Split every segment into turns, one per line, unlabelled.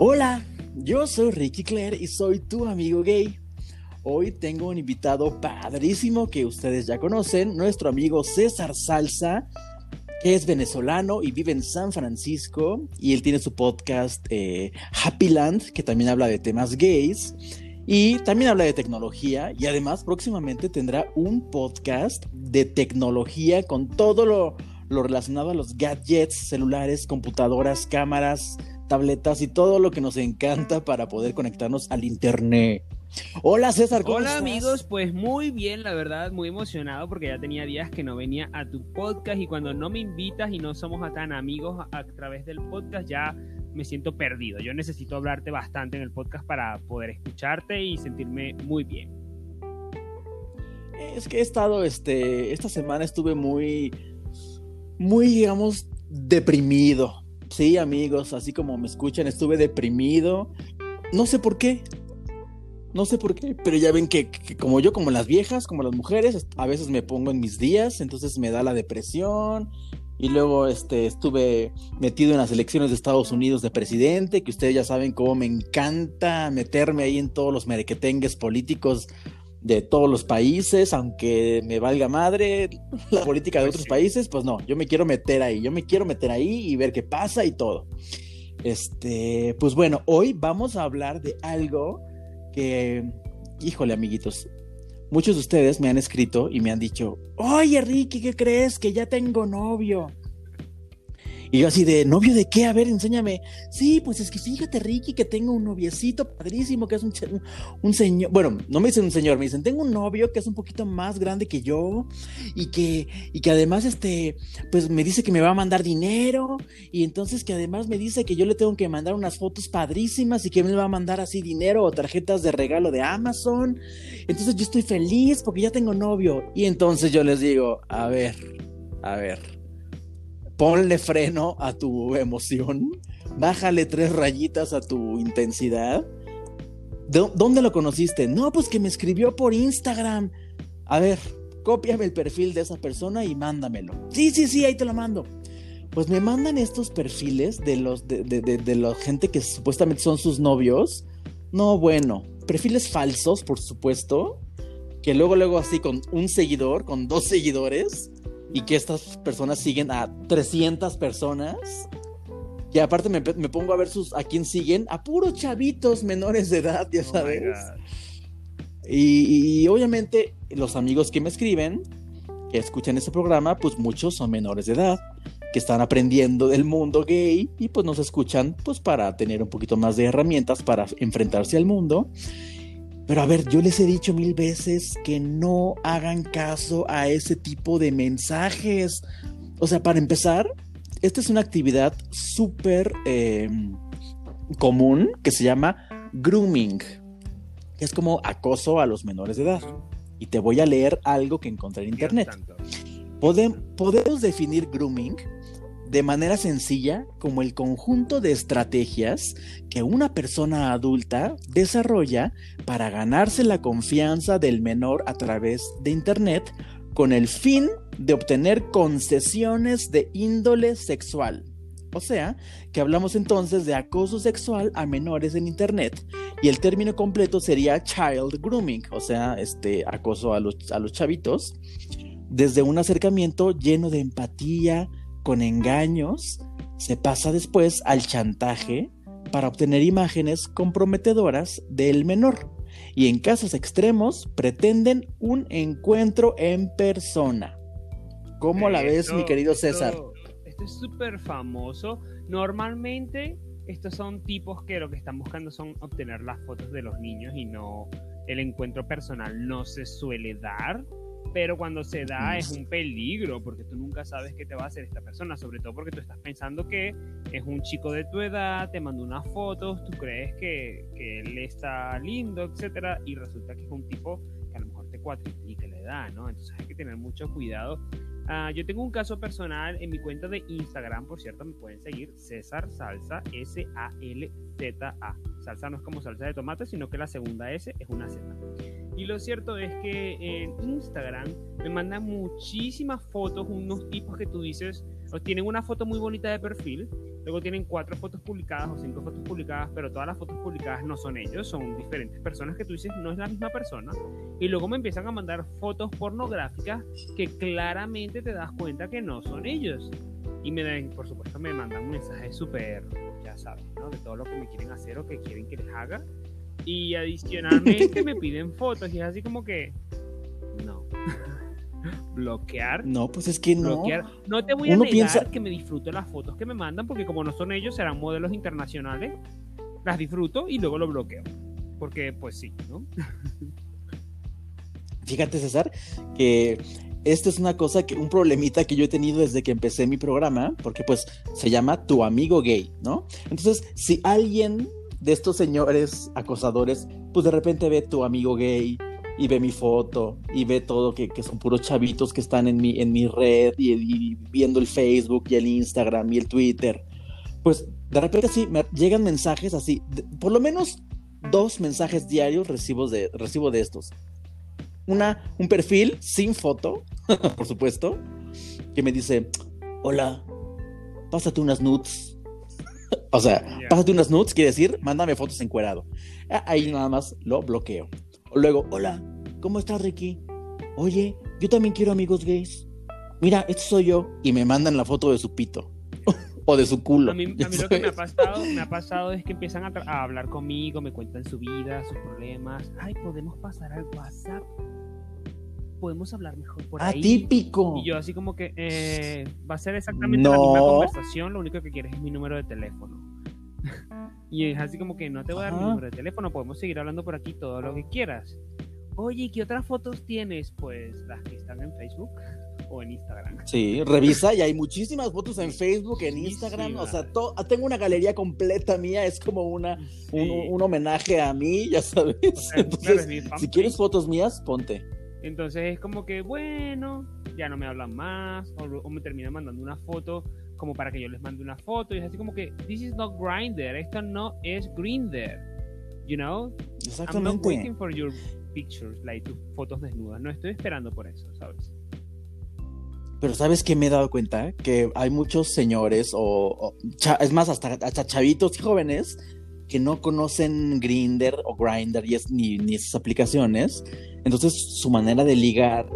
Hola, yo soy Ricky Claire y soy tu amigo gay. Hoy tengo un invitado padrísimo que ustedes ya conocen, nuestro amigo César Salsa, que es venezolano y vive en San Francisco y él tiene su podcast eh, Happy Land, que también habla de temas gays y también habla de tecnología y además próximamente tendrá un podcast de tecnología con todo lo, lo relacionado a los gadgets, celulares, computadoras, cámaras, tabletas y todo lo que nos encanta para poder conectarnos al internet. Hola César,
¿cómo Hola amigos, pues muy bien, la verdad, muy emocionado porque ya tenía días que no venía a tu podcast y cuando no me invitas y no somos tan amigos a través del podcast ya me siento perdido. Yo necesito hablarte bastante en el podcast para poder escucharte y sentirme muy bien.
Es que he estado, este, esta semana estuve muy, muy, digamos, deprimido Sí, amigos, así como me escuchan, estuve deprimido. No sé por qué. No sé por qué, pero ya ven que, como yo, como las viejas, como las mujeres, a veces me pongo en mis días, entonces me da la depresión. Y luego este, estuve metido en las elecciones de Estados Unidos de presidente, que ustedes ya saben cómo me encanta meterme ahí en todos los merequetengues políticos de todos los países, aunque me valga madre la política de pues otros países, pues no, yo me quiero meter ahí, yo me quiero meter ahí y ver qué pasa y todo. Este, pues bueno, hoy vamos a hablar de algo que, híjole, amiguitos, muchos de ustedes me han escrito y me han dicho, oye, Ricky, ¿qué crees? Que ya tengo novio. Y yo así de, ¿novio de qué? A ver, enséñame. Sí, pues es que fíjate, Ricky, que tengo un noviecito padrísimo, que es un, un señor. Bueno, no me dicen un señor, me dicen, tengo un novio que es un poquito más grande que yo y que, y que además, este, pues me dice que me va a mandar dinero y entonces que además me dice que yo le tengo que mandar unas fotos padrísimas y que me va a mandar así dinero o tarjetas de regalo de Amazon. Entonces yo estoy feliz porque ya tengo novio. Y entonces yo les digo, a ver, a ver ponle freno a tu emoción, bájale tres rayitas a tu intensidad. ¿Dónde lo conociste? No, pues que me escribió por Instagram. A ver, cópiame el perfil de esa persona y mándamelo. Sí, sí, sí, ahí te lo mando. Pues me mandan estos perfiles de los de, de la gente que supuestamente son sus novios. No, bueno, perfiles falsos, por supuesto. Que luego, luego así con un seguidor, con dos seguidores y que estas personas siguen a 300 personas. Y aparte me, pongo a ver sus, a quién siguen, a puros chavitos menores de edad, ya oh sabes. y, obviamente los amigos que me escriben, que escuchan este programa, pues muchos son menores de edad, que están aprendiendo del mundo gay y pues nos escuchan pues para tener un poquito más de herramientas para enfrentarse al mundo. Pero a ver, yo les he dicho mil veces que no hagan caso a ese tipo de mensajes. O sea, para empezar, esta es una actividad súper eh, común que se llama grooming, que es como acoso a los menores de edad. Y te voy a leer algo que encontré en internet. podemos definir grooming de manera sencilla como el conjunto de estrategias que una persona adulta desarrolla para ganarse la confianza del menor a través de Internet con el fin de obtener concesiones de índole sexual. O sea, que hablamos entonces de acoso sexual a menores en Internet y el término completo sería child grooming, o sea, este acoso a los, a los chavitos, desde un acercamiento lleno de empatía, con engaños, se pasa después al chantaje para obtener imágenes comprometedoras del menor y en casos extremos pretenden un encuentro en persona. ¿Cómo la ves, mi querido César?
Esto, es súper famoso. Normalmente estos son tipos que lo que están buscando son obtener las fotos de los niños y no el encuentro personal no se suele dar pero cuando se da es un peligro porque tú nunca sabes qué te va a hacer esta persona, sobre todo porque tú estás pensando que es un chico de tu edad, te manda unas fotos, tú crees que, que él está lindo, etcétera, y resulta que es un tipo que a lo mejor te cuatriplica la edad, ¿no? Entonces hay que tener mucho cuidado. Uh, yo tengo un caso personal en mi cuenta de Instagram, por cierto, me pueden seguir César Salsa, S-A-L-Z-A. Salsa no es como salsa de tomate, sino que la segunda S es una Z. Y lo cierto es que en Instagram me mandan muchísimas fotos, unos tipos que tú dices, o tienen una foto muy bonita de perfil, luego tienen cuatro fotos publicadas o cinco fotos publicadas, pero todas las fotos publicadas no son ellos, son diferentes personas que tú dices no es la misma persona, y luego me empiezan a mandar fotos pornográficas que claramente te das cuenta que no son ellos. Y me dan, por supuesto, me mandan un mensaje súper, ya sabes, ¿no? De todo lo que me quieren hacer o que quieren que les haga. Y adicionalmente me piden fotos y es así como que, no. bloquear.
No, pues es que no.
No te voy a negar que me disfruto las fotos que me mandan, porque como no son ellos, serán modelos internacionales. Las disfruto y luego lo bloqueo. Porque, pues sí, ¿no?
Fíjate, César, que esto es una cosa que, un problemita que yo he tenido desde que empecé mi programa, porque pues se llama Tu amigo gay, ¿no? Entonces, si alguien de estos señores acosadores, pues de repente ve tu amigo gay y ve mi foto y ve todo que, son puros chavitos que están en mi, en mi red y, viendo el Facebook y el Instagram y el Twitter. Pues de repente sí, me llegan mensajes así, por lo menos dos mensajes diarios recibo de, recibo de estos. Una, un perfil sin foto, por supuesto, que me dice, hola, pásate unas nudes. O sea, pásate unas nudes, quiere decir, mándame fotos encuerado. Ahí nada más lo bloqueo. Luego, hola, ¿cómo estás, Ricky? Oye, yo también quiero amigos gays. Mira, este soy yo. Y me mandan la foto de su pito. o de su culo.
A mí, lo que me ha, pasado, me ha pasado es que empiezan a, hablar conmigo, me cuentan su vida, sus problemas. Ay, podemos pasar al WhatsApp. Podemos hablar mejor por ahí.
Atípico.
Y yo así como que eh, va a ser exactamente la misma conversación, lo único que quieres es mi número de teléfono. Y es así como que no te voy a dar mi número de teléfono, podemos seguir hablando por aquí todo lo que quieras. Oye, ¿qué otras fotos tienes? Pues las que están en Facebook o en Instagram.
Sí, revisa y hay muchísimas fotos en Facebook, en Instagram. O sea, tengo una galería completa mía, es como una, un, homenaje a mí, ya sabes. Entonces, si quieres fotos mías, ponte.
Entonces es como que, bueno, ya no me hablan más, o me terminan mandando una foto como para que yo les mande una foto. Y es así como que this is not grinder esto no es grinder you know
exactamente
I'm not waiting for your pictures like tus fotos desnudas. No estoy esperando por eso sabes
pero sabes que me he dado cuenta que hay muchos señores o, es más hasta, hasta chavitos y jóvenes que no conocen Grinder o Grinder y es, ni, ni esas aplicaciones. Entonces su manera de ligar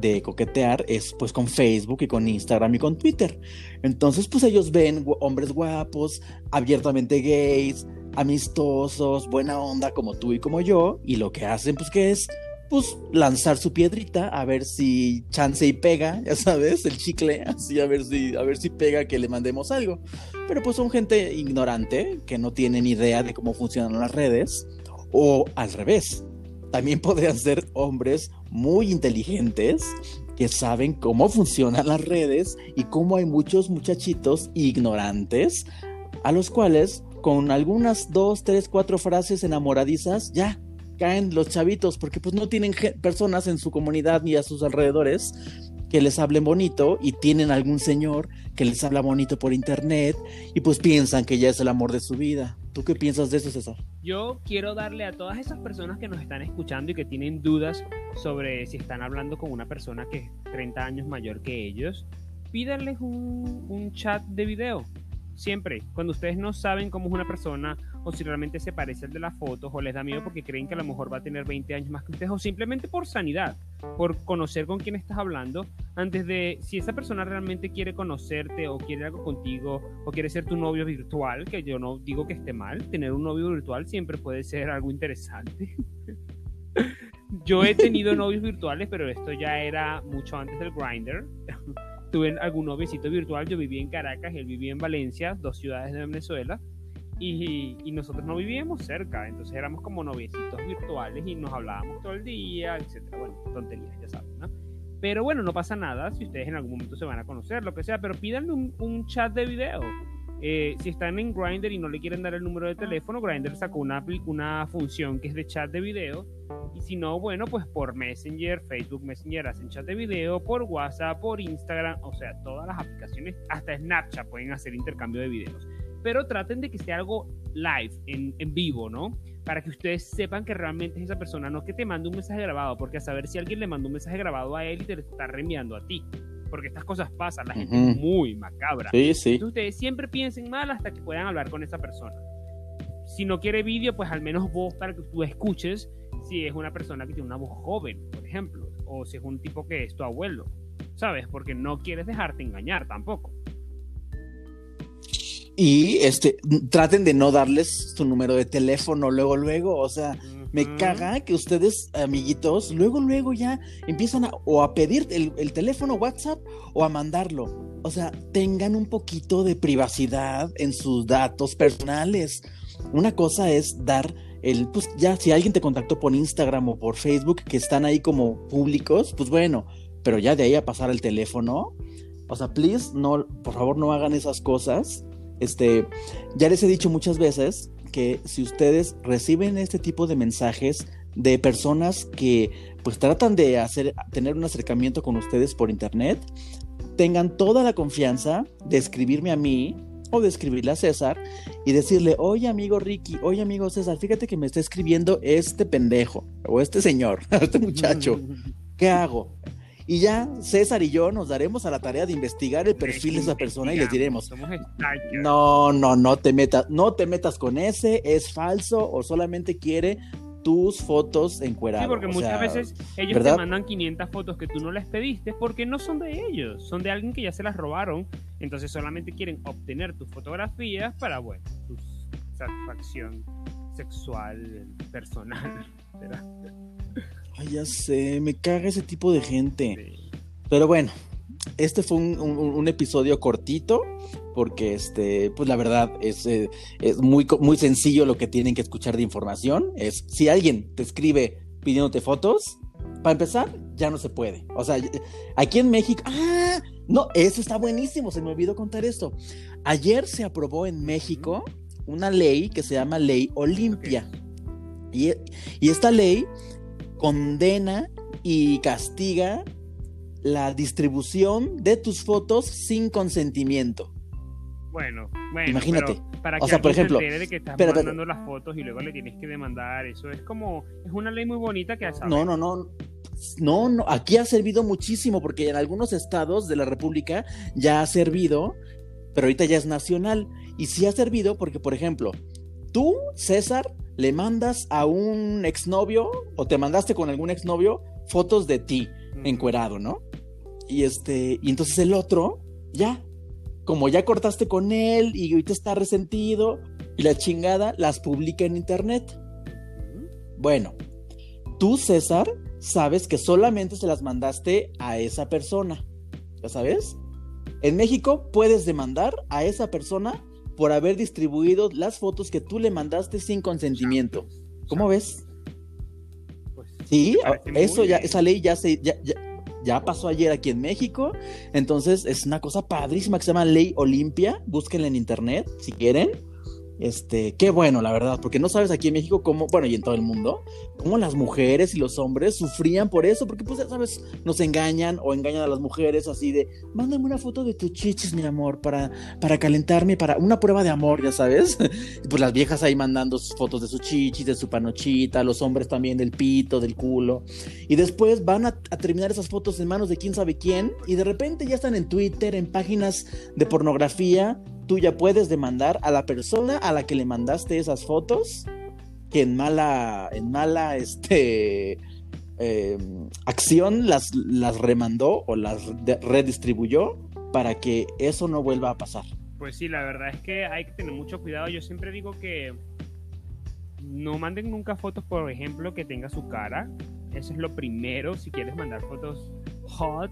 de coquetear es pues con Facebook y con Instagram y con Twitter. Entonces pues ellos ven hombres guapos, abiertamente gays, amistosos, buena onda como tú y como yo y lo que hacen pues que es pues lanzar su piedrita a ver si chance y pega, ya sabes, el chicle, así a ver si a ver si pega que le mandemos algo. Pero pues son gente ignorante que no tienen idea de cómo funcionan las redes o al revés. También podrían ser hombres muy inteligentes que saben cómo funcionan las redes y cómo hay muchos muchachitos ignorantes a los cuales con algunas dos, tres, cuatro frases enamoradizas ya caen los chavitos porque pues no tienen personas en su comunidad ni a sus alrededores que les hablen bonito y tienen algún señor que les habla bonito por internet y pues piensan que ya es el amor de su vida. ¿Tú qué piensas de eso, César?
Yo quiero darle a todas esas personas que nos están escuchando y que tienen dudas sobre si están hablando con una persona que es 30 años mayor que ellos, pídanles un, un chat de video Siempre, cuando ustedes no saben cómo es una persona o si realmente se parece al de las fotos o les da miedo porque creen que a lo mejor va a tener 20 años más que ustedes o simplemente por sanidad, por conocer con quién estás hablando, antes de si esa persona realmente quiere conocerte o quiere algo contigo o quiere ser tu novio virtual, que yo no digo que esté mal, tener un novio virtual siempre puede ser algo interesante. yo he tenido novios virtuales, pero esto ya era mucho antes del grinder tuve algún noviecito virtual, yo vivía en Caracas él vivía en Valencia, dos ciudades de Venezuela, y, nosotros no vivíamos cerca, entonces éramos como noviecitos virtuales y nos hablábamos todo el día, etcétera, bueno, tonterías, ya saben, ¿no? Pero bueno, no pasa nada si ustedes en algún momento se van a conocer, lo que sea, pero pídanle un chat de video. Eh, si están en Grindr y no le quieren dar el número de teléfono, Grindr sacó una, una función que es de chat de video. Y si no, bueno, pues por Messenger, Facebook Messenger hacen chat de video, por WhatsApp, por Instagram, o sea, todas las aplicaciones, hasta Snapchat pueden hacer intercambio de videos. Pero traten de que sea algo live, en, en vivo, ¿no? Para que ustedes sepan que realmente es esa persona, no que te mande un mensaje grabado, porque a saber si alguien le manda un mensaje grabado a él y te está reenviando a ti porque estas cosas pasan, la gente es muy macabra.
Sí, sí.
Entonces ustedes siempre piensen mal hasta que puedan hablar con esa persona. Si no quiere vídeo, pues al menos voz para que tú escuches si es una persona que tiene una voz joven, por ejemplo, o si es un tipo que es tu abuelo, ¿sabes? Porque no quieres dejarte engañar tampoco.
Y este, traten de no darles su número de teléfono luego, luego. O sea, me caga que ustedes, amiguitos, luego, luego ya empiezan a, o a pedir el, el teléfono WhatsApp o a mandarlo. O sea, tengan un poquito de privacidad en sus datos personales. Una cosa es dar el, pues ya, si alguien te contactó por Instagram o por Facebook, que están ahí como públicos, pues bueno, pero ya de ahí a pasar el teléfono. O sea, please, no, por favor, no hagan esas cosas. Este, ya les he dicho muchas veces que si ustedes reciben este tipo de mensajes de personas que pues tratan de hacer tener un acercamiento con ustedes por internet, tengan toda la confianza de escribirme a mí o de escribirle a César y decirle, oye amigo Ricky, oye amigo César, fíjate que me está escribiendo este pendejo o este señor, este muchacho, ¿qué hago? Y ya César y yo nos daremos a la tarea de investigar el perfil de esa persona y les diremos, no, no, no te metas, no te metas con ese, es falso o solamente quiere tus fotos encueradas.
Sí, porque
O
muchas
sea,
veces ellos
¿verdad?
te mandan 500 fotos que tú no les pediste porque no son de ellos, son de alguien que ya se las robaron. Entonces solamente quieren obtener tus fotografías para, bueno, tu satisfacción sexual, personal. ¿verdad?
Ay, ya sé, me caga ese tipo de gente.
Sí.
Pero bueno, este fue un, un- un episodio cortito porque este, pues la verdad es, eh, es muy, muy sencillo lo que tienen que escuchar de información. Es si alguien te escribe pidiéndote fotos, para empezar, ya no se puede. O sea, aquí en México, ah, no, eso está buenísimo, se me olvidó contar esto. Ayer se aprobó en México una ley que se llama Ley Olimpia. Y, y esta ley condena y castiga la distribución de tus fotos sin consentimiento.
Bueno, bueno,
Imagínate.
pero para
O
que
sea, por
se
ejemplo,
de que estás
espera.
mandando las fotos y luego le tienes que demandar, eso es como, es una ley muy bonita que sabe.
No, no, no. No, no, aquí ha servido muchísimo porque en algunos estados de la República ya ha servido, pero ahorita ya es nacional. Y sí ha servido porque, por ejemplo, tú, César, le mandas a un exnovio o te mandaste con algún exnovio fotos de ti encuerado, ¿no? Y este, y entonces el otro, ya, como ya cortaste con él y ahorita está resentido y la chingada, las publica en internet. Bueno, tú, César, sabes que solamente se las mandaste a esa persona. ¿Ya sabes? En México puedes demandar a esa persona por haber distribuido las fotos que tú le mandaste sin consentimiento. ¿Cómo ves?
Pues,
Sí,
muy
eso ya, esa ley ya se ya, ya- ya pasó ayer aquí en México. Entonces es una cosa padrísima que se llama Ley Olimpia. Búsquenla en internet si quieren. Este, qué bueno, la verdad, porque no sabes aquí en México cómo, bueno, y en todo el mundo, cómo las mujeres y los hombres sufrían por eso, porque pues ya sabes, nos engañan o engañan a las mujeres así de, mándame una foto de tus chichis, mi amor, para, para calentarme, para una prueba de amor, ya sabes. Pues las viejas ahí mandando sus fotos de sus chichis, de su panochita, los hombres también del pito, del culo. Y después van a, a terminar esas fotos en manos de quién sabe quién, y de repente ya están en Twitter, en páginas de pornografía. Tú ya puedes demandar a la persona a la que le mandaste esas fotos, que en mala, en mala, este, eh, acción las, las remandó o las redistribuyó para que eso no vuelva a pasar.
Pues sí, la verdad es que hay que tener mucho cuidado. Yo siempre digo que no manden nunca fotos, por ejemplo, que tenga su cara. Eso es lo primero. Si quieres mandar fotos hot,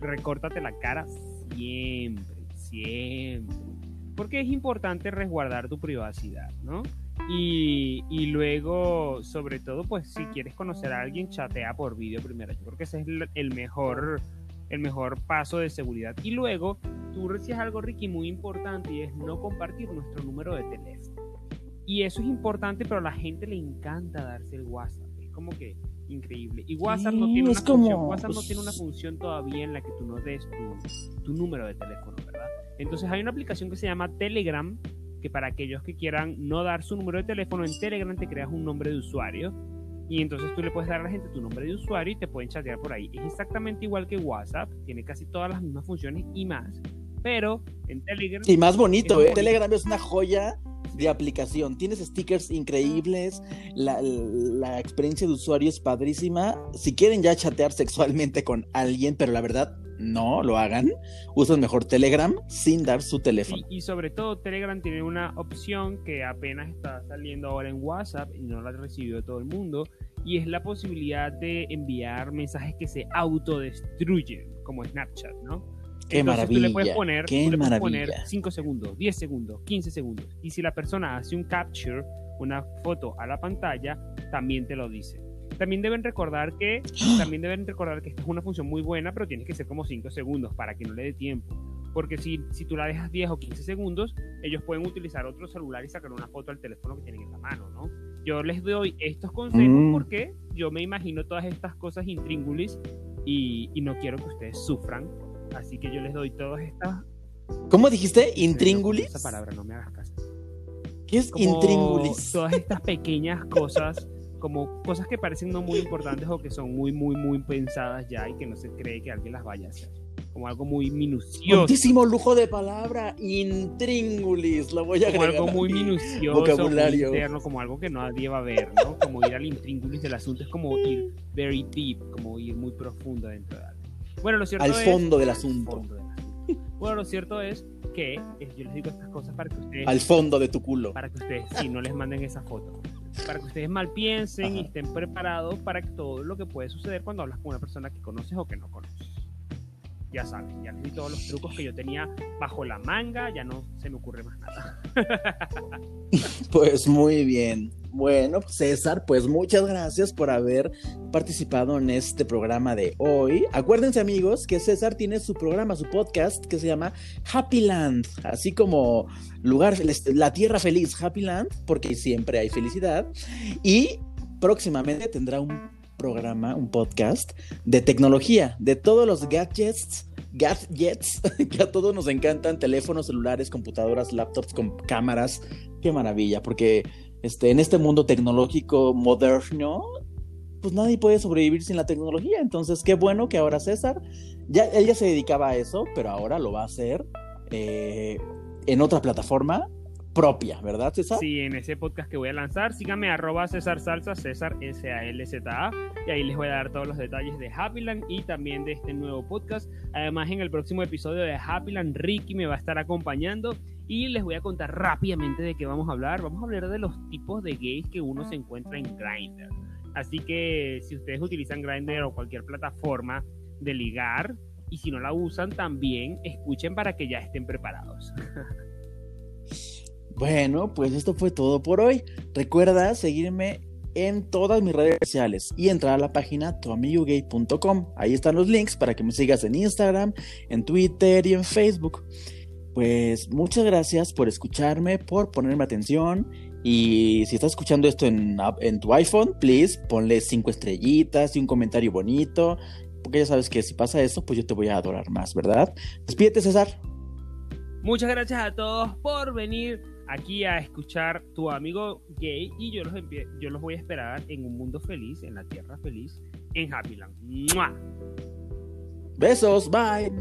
recórtate la cara siempre, siempre. Porque es importante resguardar tu privacidad, ¿no? Y, y luego, sobre todo, pues si quieres conocer a alguien, chatea por vídeo primero. Yo creo que ese es el- mejor, el mejor paso de seguridad. Y luego, tú decías algo, Ricky, muy importante y es no compartir nuestro número de teléfono. Y eso es importante, pero a la gente le encanta darse el WhatsApp. Es como que increíble. Y WhatsApp no
Sí,
tiene
es
una función.
como,
WhatsApp no
pues-
tiene una función todavía en la que tú no des tu, tu número de teléfono, ¿verdad? Entonces hay una aplicación que se llama Telegram, que para aquellos que quieran no dar su número de teléfono, en Telegram te creas un nombre de usuario Y entonces tú le puedes dar a la gente tu nombre de usuario y te pueden chatear por ahí. Es exactamente igual que WhatsApp, tiene casi todas las mismas funciones y más. Pero en Telegram.
Y más bonito, ¿eh? Telegram es una joya de aplicación. Tienes stickers increíbles, la, la, experiencia de usuario es padrísima. Si quieren ya chatear sexualmente con alguien, pero la verdad no lo hagan, usen mejor Telegram sin dar su teléfono.
Y, sobre todo Telegram tiene una opción que apenas está saliendo ahora en WhatsApp y no la ha recibido todo el mundo, y es la posibilidad de enviar mensajes que se autodestruyen, como Snapchat, ¿no?
Qué maravilla. Tú le puedes
poner,
qué
tú le puedes poner 5 segundos, 10 segundos, 15 segundos. Y si la persona hace un capture, una foto a la pantalla, también te lo dice. También deben recordar que también deben recordar que esta es una función muy buena, pero tiene que ser como 5 segundos para que no le dé tiempo. Porque si, si tú la dejas 10 o 15 segundos, ellos pueden utilizar otro celular y sacar una foto al teléfono que tienen en la mano, ¿no? Yo les doy estos consejos mm. porque yo me imagino todas estas cosas intríngulis y, y no quiero que ustedes sufran Así que yo les doy todas estas.
¿Cómo dijiste? ¿Intríngulis?
Esa palabra, no me hagas caso.
¿Qué es intríngulis?
Todas estas pequeñas cosas, como cosas que parecen no muy importantes o que son muy, muy, muy pensadas ya y que no se cree que alguien las vaya a hacer. Como algo muy minucioso.
Muchísimo lujo de palabra, intríngulis, lo voy a
Como
algo
muy minucioso, vocabulario. Muy interno, como algo que nadie va a ver, ¿no? Como ir al intríngulis del asunto es como ir very deep, como ir muy profundo dentro de algo. Bueno, lo cierto
al fondo del asunto.
Bueno, lo cierto es que eh, yo les digo estas cosas para que ustedes.
Al fondo de tu culo.
Para que ustedes, sí, no les manden esa foto. Para que ustedes mal piensen y estén preparados para todo lo que puede suceder cuando hablas con una persona que conoces o que no conoces. Ya saben, ya les di todos los trucos que yo tenía bajo la manga, ya no se me ocurre más nada.
pues muy bien. Bueno, César, pues muchas gracias por haber participado en este programa de hoy. Acuérdense amigos que César tiene su programa, su podcast que se llama Happy Land, así como lugar, la tierra feliz, Happy Land, porque siempre hay felicidad. Y próximamente tendrá un programa, un podcast de tecnología, de todos los gadgets gadgets que a todos nos encantan, teléfonos celulares, computadoras, laptops con cámaras. Qué maravilla, porque este, en este mundo tecnológico moderno, pues nadie puede sobrevivir sin la tecnología. Entonces, qué bueno que ahora César, ya, él ya se dedicaba a eso, pero ahora lo va a hacer eh, en otra plataforma propia, ¿verdad, César?
Sí, en ese podcast que voy a lanzar, síganme arroba César Salsa, César S-A-L-Z-A, y ahí les voy a dar todos los detalles de Happyland y también de este nuevo podcast. Además, en el próximo episodio de Happyland, Ricky me va a estar acompañando y les voy a contar rápidamente de qué vamos a hablar. Vamos a hablar de los tipos de gays que uno se encuentra en Grindr. Así que si ustedes utilizan Grindr o cualquier plataforma de ligar y si no la usan también, escuchen para que ya estén preparados.
Bueno, pues esto fue todo por hoy. Recuerda seguirme en todas mis redes sociales y entrar a la página tuamigogay.com. Ahí están los links para que me sigas en Instagram, en Twitter y en Facebook. Pues muchas gracias por escucharme, por ponerme atención. Y si estás escuchando esto en, tu iPhone, please ponle cinco estrellitas y un comentario bonito. Porque ya sabes que si pasa eso, pues yo te voy a adorar más, ¿verdad? Despídete, César.
Muchas gracias a todos por venir aquí a escuchar tu amigo gay y yo los, yo los voy a esperar en un mundo feliz, en la tierra feliz, en Happyland.
Besos, bye.